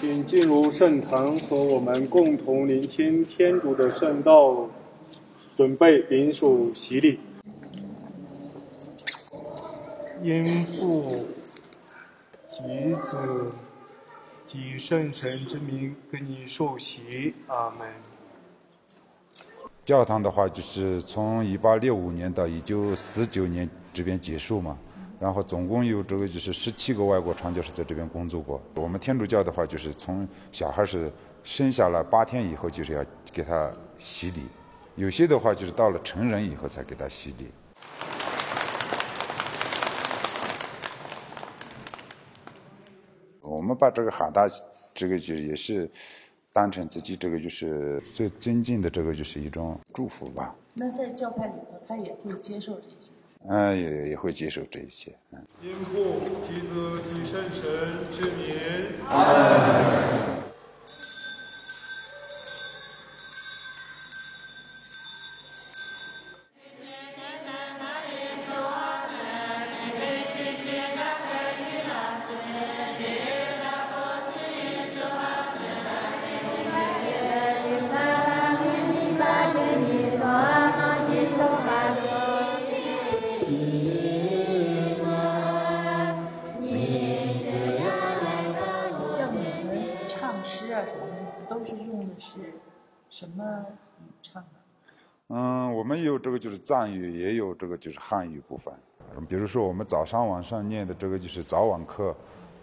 请进入圣堂，和我们共同聆听天主的圣道，准备领受洗礼。因父及子及圣神之名，跟你受洗，阿门。教堂的话，就是从一八六五年到一九四九年这边结束嘛。然后总共有这个就是十七个外国传教士在这边工作过。我们天主教的话，就是从小孩是生下来八天以后，就是要给他洗礼；有些的话就是到了成人以后才给他洗礼。我们把这个喊大，这个就也是当成自己这个就是最尊敬的这个就是一种祝福吧。那在教派里头，他也会接受这些。嗯，也也会接受这一切，嗯。因父及子及圣神之名。都是用的是什么语唱的？嗯，我们有这个就是藏语，也有这个就是汉语部分。比如说我们早上晚上念的这个就是早晚课，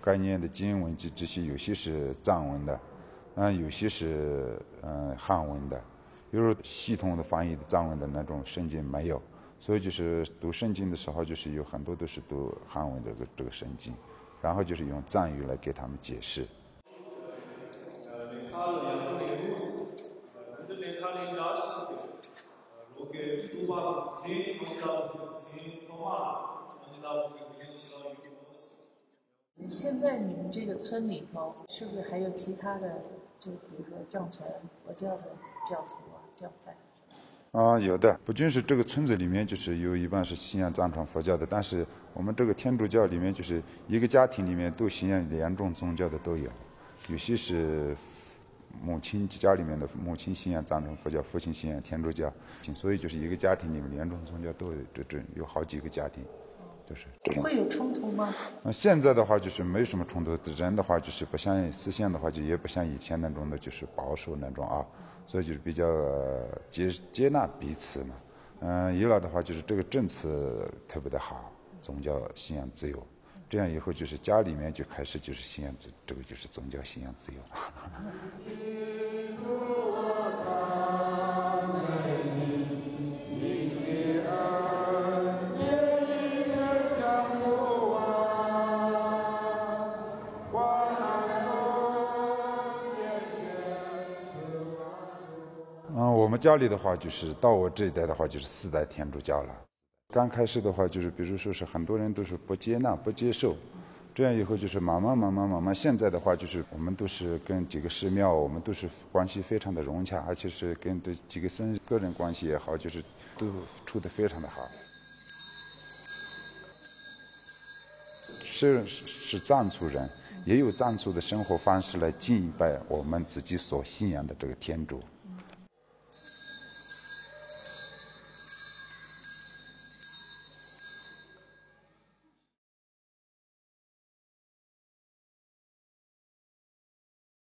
该念的经文这这些，有些是藏文的，嗯，有些是嗯汉文的。比如系统的翻译的藏文的那种圣经没有，所以就是读圣经的时候，就是有很多都是读汉文这个这个圣经，然后就是用藏语来给他们解释。现在你们这个村里头，是不是还有其他的？就比如说藏传佛教的教徒啊、教派？啊，有的，不仅是这个村子里面，就是有一半是信仰藏传佛教的，但是我们这个天主教里面，就是一个家庭里面都信仰两种宗教的都有，有些是。母亲家里面的母亲信仰藏传佛教，父亲信仰天主教，所以就是一个家庭里面两种宗教都有，这这有好几个家庭，就是会有冲突吗？那现在的话就是没什么冲突，人的话就是不像思想的话就也不像以前那种的，就是保守那种啊，所以就是比较接接纳彼此嘛。嗯，伊朗的话就是这个政策特别的好，宗教信仰自由。这样以后就是家里面就开始就是信仰自这个就是宗教信仰自由了。嗯，我们家里的话就是到我这一代的话就是四代天主教了。刚开始的话，就是比如说是很多人都是不接纳、不接受，这样以后就是慢慢、慢慢、慢慢。现在的话，就是我们都是跟几个寺庙，我们都是关系非常的融洽，而且是跟这几个僧个人关系也好，就是都处得非常的好。是是藏族人，也有藏族的生活方式来敬拜我们自己所信仰的这个天主。